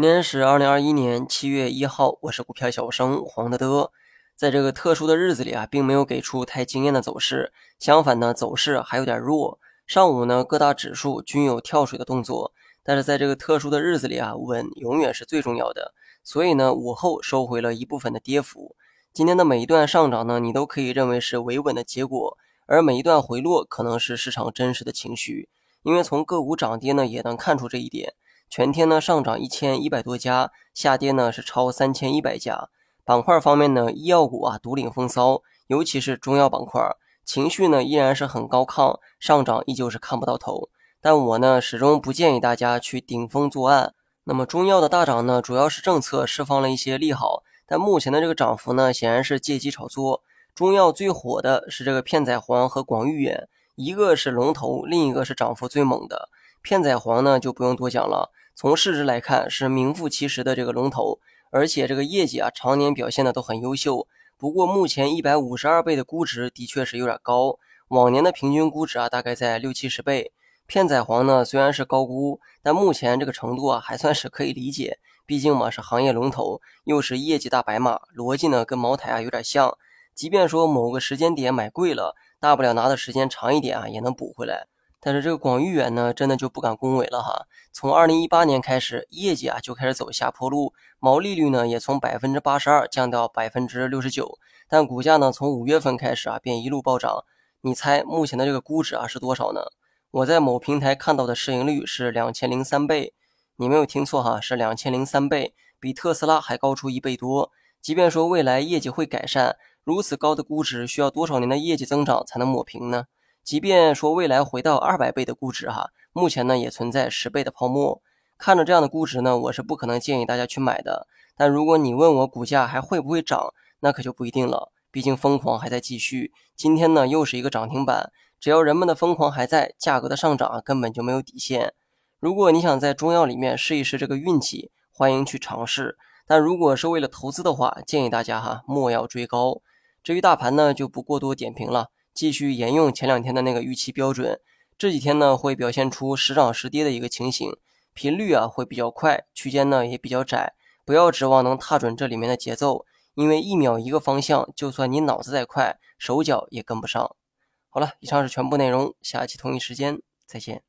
今天是二零二一年七月一号，我是股票小生黄德德。在这个特殊的日子里啊，并没有给出太惊艳的走势，相反呢，走势还有点弱。上午呢，各大指数均有跳水的动作，但是在这个特殊的日子里啊，稳永远是最重要的。所以呢，午后收回了一部分的跌幅。今天的每一段上涨呢，你都可以认为是维稳的结果，而每一段回落可能是市场真实的情绪。因为从个股涨跌呢，也能看出这一点。全天呢上涨一千一百多家，下跌呢是超三千一百家。板块方面呢，医药股啊独领风骚，尤其是中药板块，情绪呢依然是很高亢，上涨依旧是看不到头。但我呢始终不建议大家去顶风作案。那么中药的大涨呢，主要是政策释放了一些利好，但目前的这个涨幅呢，显然是借机炒作。中药最火的是这个片仔癀和广誉远，一个是龙头，另一个是涨幅最猛的。片仔癀呢就不用多讲了。从市值来看，是名副其实的这个龙头，而且这个业绩啊，常年表现的都很优秀。不过目前一百五十二倍的估值的确是有点高，往年的平均估值啊，大概在六七十倍。片仔癀呢，虽然是高估，但目前这个程度啊，还算是可以理解。毕竟嘛，是行业龙头，又是业绩大白马，逻辑呢跟茅台啊有点像。即便说某个时间点买贵了，大不了拿的时间长一点啊，也能补回来。但是这个广誉远呢，真的就不敢恭维了哈。从二零一八年开始，业绩啊就开始走下坡路，毛利率呢也从百分之八十二降到百分之六十九。但股价呢从五月份开始啊便一路暴涨。你猜目前的这个估值啊是多少呢？我在某平台看到的市盈率是两千零三倍。你没有听错哈，是两千零三倍，比特斯拉还高出一倍多。即便说未来业绩会改善，如此高的估值需要多少年的业绩增长才能抹平呢？即便说未来回到二百倍的估值哈，目前呢也存在十倍的泡沫。看着这样的估值呢，我是不可能建议大家去买的。但如果你问我股价还会不会涨，那可就不一定了。毕竟疯狂还在继续，今天呢又是一个涨停板。只要人们的疯狂还在，价格的上涨啊根本就没有底线。如果你想在中药里面试一试这个运气，欢迎去尝试。但如果是为了投资的话，建议大家哈莫要追高。至于大盘呢，就不过多点评了。继续沿用前两天的那个预期标准，这几天呢会表现出时涨时跌的一个情形，频率啊会比较快，区间呢也比较窄，不要指望能踏准这里面的节奏，因为一秒一个方向，就算你脑子再快，手脚也跟不上。好了，以上是全部内容，下期同一时间再见。